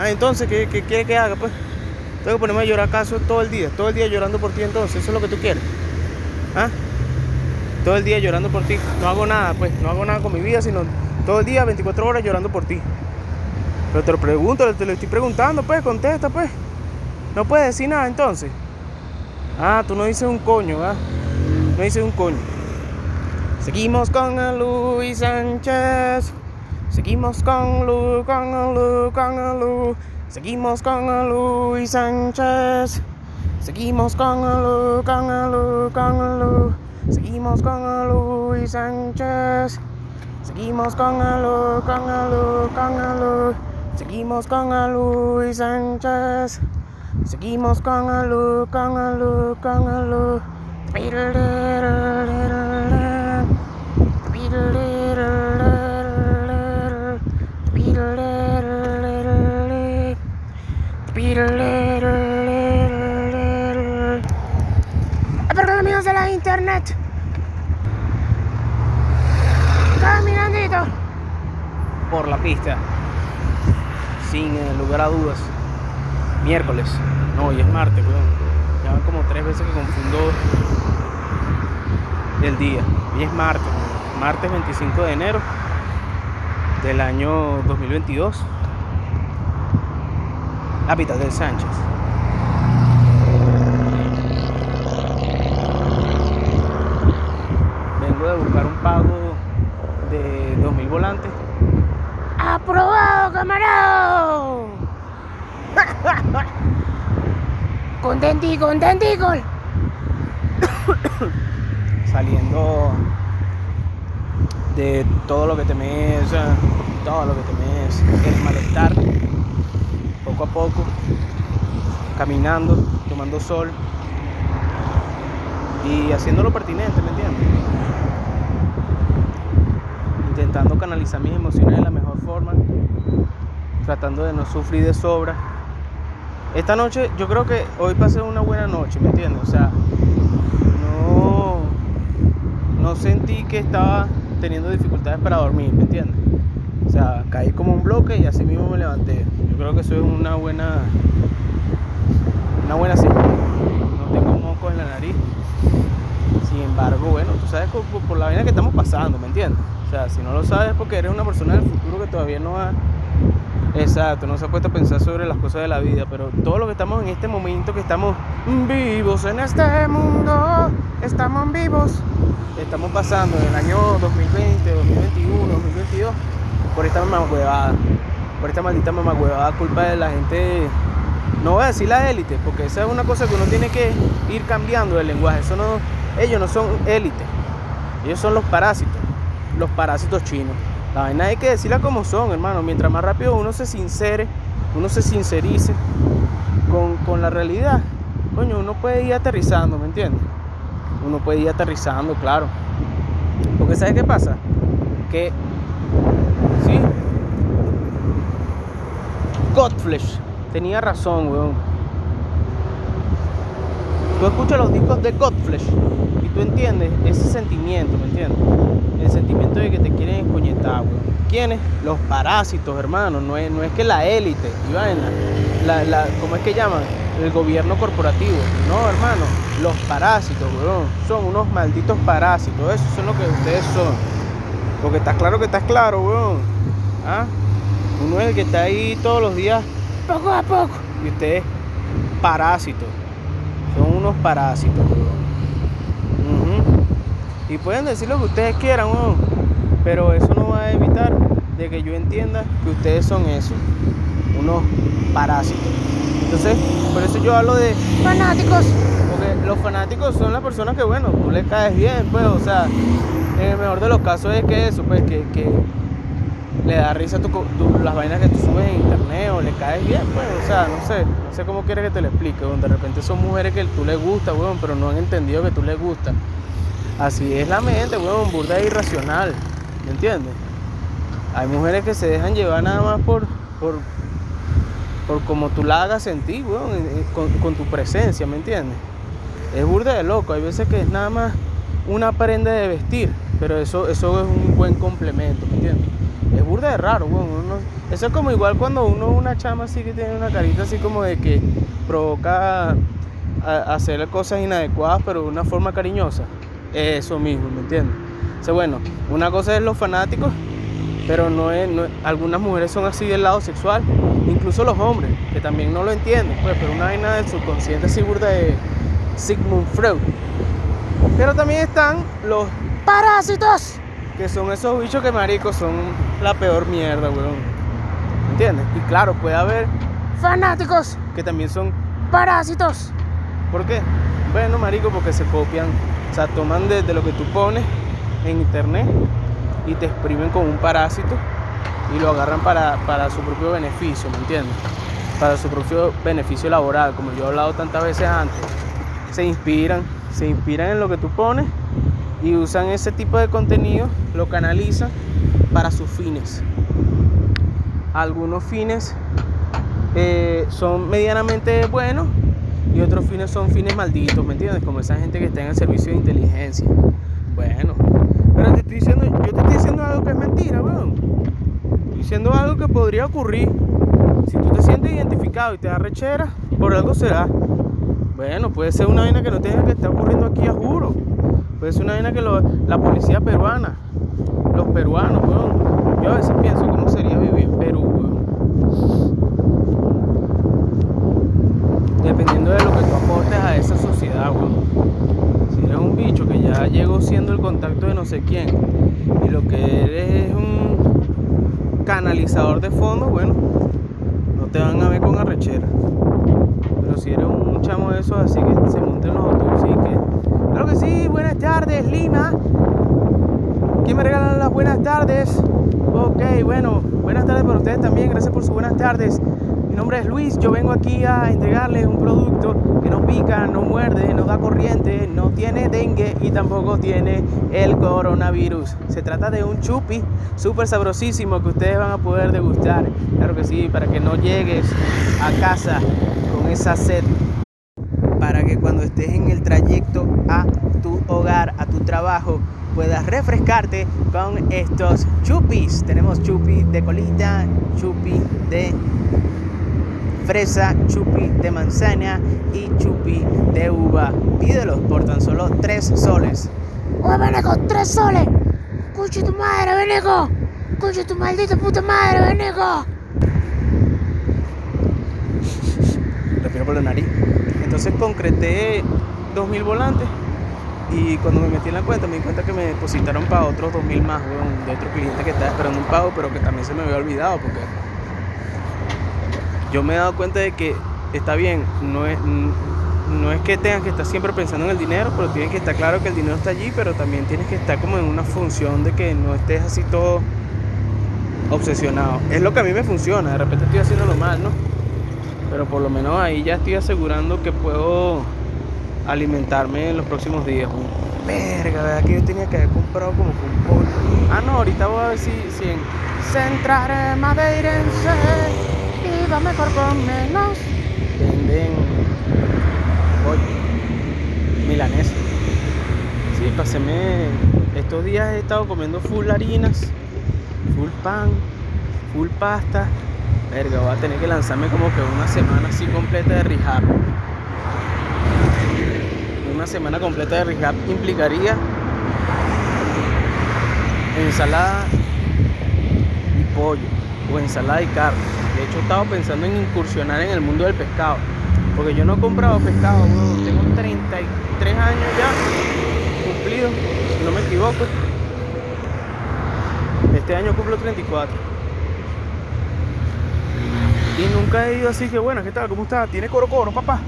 Ah, entonces, ¿qué, qué quiere que haga? Pues tengo que ponerme a llorar acaso todo el día, todo el día llorando por ti entonces, eso es lo que tú quieres. ¿Ah? Todo el día llorando por ti. No hago nada, pues, no hago nada con mi vida, sino todo el día, 24 horas llorando por ti. Pero te lo pregunto, te lo estoy preguntando, pues, contesta, pues. No puedes decir nada entonces. Ah, tú no dices un coño, ¿ah? No dices un coño. Seguimos con Luis Sánchez. Seguimos con Lu, con Lu, con Lu. Seguimos con Luis Sánchez. Seguimos con Lu, con Lu, con Lu. Seguimos con Luis Sánchez. Seguimos con Lu, con Lu, con Lu. Seguimos con Luis Sánchez. Seguimos con Lu, con Lu, con Lu. Amigos de la internet. Caminandito por la pista. Sin eh, lugar a dudas. Miércoles. No, hoy es martes, weón. Ya van como tres veces que confundo el día. Hoy es martes. Martes 25 de enero del año 2022. Hábitat del Sánchez. Vengo de buscar un pago de 2000 volantes. ¡Aprobado, camarado! contenti, contentico. Saliendo de todo lo que temes, todo lo que temes, el malestar, poco a poco, caminando, tomando sol y haciendo lo pertinente, ¿me entiendes? Intentando canalizar mis emociones de la mejor forma, tratando de no sufrir de sobra. Esta noche, yo creo que hoy pasé una buena noche, ¿me entiendes? O sea, no, no sentí que estaba teniendo dificultades para dormir, ¿me entiendes? O sea, caí como un bloque y así mismo me levanté. Yo creo que eso es una buena, una buena señal. No tengo mocos en la nariz. Sin embargo, bueno, tú sabes por, la vaina que estamos pasando, ¿me entiendes? O sea, si no lo sabes es porque eres una persona del futuro que todavía no ha Exacto, no se ha puesto a pensar sobre las cosas de la vida, pero todo lo que estamos en este momento, que estamos vivos en este mundo, estamos vivos, estamos pasando en el año 2020, 2021, 2022, por esta mamacuevada, por esta maldita mamacuevada, culpa de la gente, no voy a decir la élite, porque esa es una cosa que uno tiene que ir cambiando el lenguaje, eso no, ellos no son élite, ellos son los parásitos, los parásitos chinos. La vaina hay que decirla como son, hermano. Mientras más rápido uno se sincere, uno se sincerice con, con, la realidad, coño, uno puede ir aterrizando, ¿me entiendes? Uno puede ir aterrizando, claro. Porque ¿sabes qué pasa? Que, sí, Godflesh tenía razón, weón. Tú escuchas los discos de Godflesh y tú entiendes ese sentimiento, ¿me entiendes? El sentimiento de que te quieren escoñetar, weón. ¿Quiénes? Los parásitos, hermano. No es, no es que la élite. La, la, ¿Cómo es que llaman? El gobierno corporativo. No, hermano. Los parásitos, weón. Son unos malditos parásitos. Eso son lo que ustedes son. Porque está claro que estás claro, weón. ¿Ah? Uno es el que está ahí todos los días, poco a poco. Y ustedes, parásitos. Son unos parásitos, weón. Y pueden decir lo que ustedes quieran, weón. Pero eso no va a evitar de que yo entienda que ustedes son eso. Unos parásitos. Entonces, por eso yo hablo de fanáticos. Porque los fanáticos son las personas que, bueno, tú le caes bien, pues, o sea, en el mejor de los casos es que eso, pues, que, que le da risa tu, tu, las vainas que tú subes en internet o le caes bien, pues, o sea, no sé, no sé cómo quieres que te lo explique, donde de repente son mujeres que tú les gusta, weón, pero no han entendido que tú les gusta. Así es la mente, weón, burda irracional, ¿me entiendes? Hay mujeres que se dejan llevar nada más por, por, por como tú la hagas sentir, weón, con, con tu presencia, ¿me entiendes? Es burda de loco, hay veces que es nada más una prenda de vestir, pero eso, eso es un buen complemento, ¿me entiendes? Es burda de raro, weón, uno, Eso es como igual cuando uno una chama así que tiene una carita así como de que provoca hacer cosas inadecuadas pero de una forma cariñosa. Eso mismo, ¿me entiendes? O sea, bueno, una cosa es los fanáticos, pero no es, algunas mujeres son así del lado sexual, incluso los hombres, que también no lo entienden, pues, pero una vaina del subconsciente seguro de Sigmund Freud. Pero también están los parásitos, que son esos bichos que maricos son la peor mierda, weón. ¿Me entiendes? Y claro, puede haber fanáticos que también son parásitos. ¿Por qué? Bueno, marico, porque se copian, o sea, toman de, lo que tú pones en internet y te exprimen con un parásito y lo agarran para, para su propio beneficio, ¿me entiendes? Para su propio beneficio laboral, como yo he hablado tantas veces antes. Se inspiran se inspiran en lo que tú pones y usan ese tipo de contenido, lo canalizan para sus fines. Algunos fines eh, son medianamente buenos y otros fines son fines malditos, ¿me entiendes? Como esa gente que está en el servicio de inteligencia. Bueno, pero te estoy diciendo, yo te estoy diciendo algo que es mentira, weón. Estoy diciendo algo que podría ocurrir. Si tú te sientes identificado y te da rechera, por algo será. Bueno, puede ser una vaina que no tenga que estar ocurriendo aquí, a juro. Puede ser una vaina que la policía peruana, los peruanos, weón. Yo a veces pienso cómo sería vivir en Perú. Dependiendo de lo que tú aportes a esa sociedad, weón. Si eres un bicho que ya llegó siendo el contacto de no sé quién y lo que eres es un canalizador de fondo, bueno, no te van a ver con arrechera. Pero si eres un chamo de esos así que se monten los autobuses que. Claro que sí, buenas tardes, Lima. ¿Quién me regalan las buenas tardes? Ok, bueno, buenas tardes para ustedes también, gracias por sus buenas tardes. Mi nombre es Luis, yo vengo aquí a entregarles un producto que no pica, no muerde, no da corriente, no tiene dengue y tampoco tiene el coronavirus. Se trata de un chupi súper sabrosísimo que ustedes van a poder degustar. Claro que sí, para que no llegues a casa con esa sed. Para que cuando estés en el trayecto a hogar, a tu trabajo, puedas refrescarte con estos chupis. Tenemos chupi de colita, chupi de fresa, chupi de manzana y chupi de uva. Pídelos por tan solo 3 soles. ¡Oh, Veneco! ¡3 soles! ¡Cucho tu madre, Veneco! ¡Cucho tu maldita puta madre, Veneco! Respiro por la nariz. Entonces concreté 2.000 volantes y cuando me metí en la cuenta me di cuenta que me depositaron para otros 2.000 más, de otro cliente que estaba esperando un pago, pero que también se me había olvidado porque yo me he dado cuenta de que está bien, no es, no es que tengas que estar siempre pensando en el dinero, pero tienes que estar claro que el dinero está allí, pero también tienes que estar como en una función de que no estés así todo obsesionado. Es lo que a mí me funciona, de repente estoy haciendo lo mal, ¿no? Pero por lo menos ahí ya estoy asegurando que puedo alimentarme en los próximos días. Verga, ¿verdad que yo tenía que haber comprado como un pollo? Ah, no, ahorita voy a ver si, si en Centrare Madeirense va mejor con menos. Venden pollo milanés. Sí, paséme. Estos días he estado comiendo full harinas, full pan, full pasta. Verga, voy a tener que lanzarme como que una semana así completa de rehab. Una semana completa de rehab implicaría ensalada y pollo o ensalada y carne de hecho, he estado pensando en incursionar en el mundo del pescado. Porque yo no he comprado pescado, Tengo 33 años ya cumplidos, si no me equivoco. Este año cumplo 34. Y nunca he ido así que, bueno, ¿qué tal? ¿Cómo está? ¿Tiene coro coro, papá?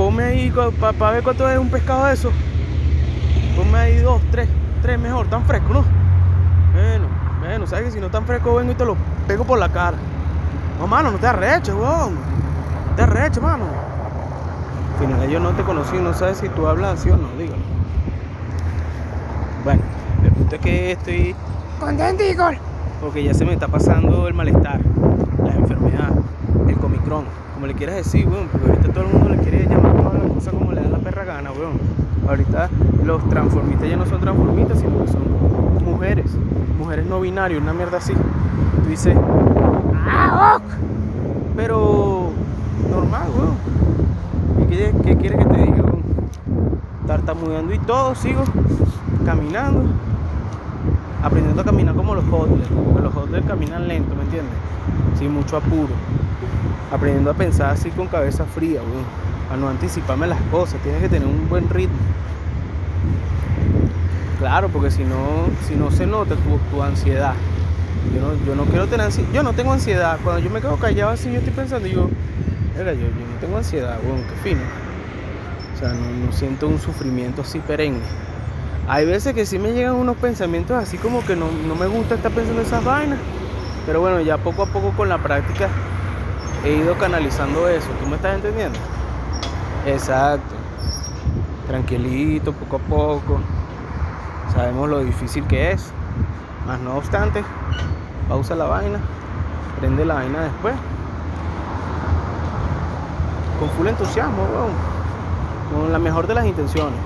Ponme ahí, para ver cuánto es un pescado de eso. Ponme ahí dos, tres, tres mejor, tan fresco, ¿no? Bueno, bueno, sabes que si no tan fresco vengo y te lo pego por la cara. No, mano, no te arreches, weón. No te arreches, mano. Al final yo no te conocí, no sabes si tú hablas así o no, dígalo. Bueno, el punto es que estoy contento, Igor. Porque ya se me está pasando el malestar, la enfermedad, el comicrón, como le quieras decir, weón, porque ahorita todo el mundo le quiere llamar todas las cosas como le da la perra gana, weón. Ahorita los transformistas ya no son transformistas, sino que son mujeres, mujeres no binarias, una mierda así. Tú dices, Ah, ok. pero normal, weón. ¿Qué, qué quieres que te diga, weón? Tartamudeando y todo, sigo caminando. Aprendiendo a caminar como los hodlers, porque los hodlers caminan lento, ¿me entiendes? Sin mucho apuro. Aprendiendo a pensar así con cabeza fría, weón. Para no anticiparme las cosas, tienes que tener un buen ritmo. Claro, porque si no, si no se nota tu, tu ansiedad. Yo no, yo no quiero tener ansiedad. Yo no tengo ansiedad. Cuando yo me quedo callado así, yo estoy pensando, digo, "Verga, yo, yo no tengo ansiedad, weón, qué fino. O sea, no, no siento un sufrimiento así perenne. Hay veces que sí me llegan unos pensamientos así como que no, no me gusta estar pensando esas vainas. Pero bueno, ya poco a poco con la práctica he ido canalizando eso. ¿Tú me estás entendiendo? Exacto. Tranquilito, poco a poco. Sabemos lo difícil que es. Más no obstante, pausa la vaina, prende la vaina después. Con full entusiasmo, weón. Con la mejor de las intenciones.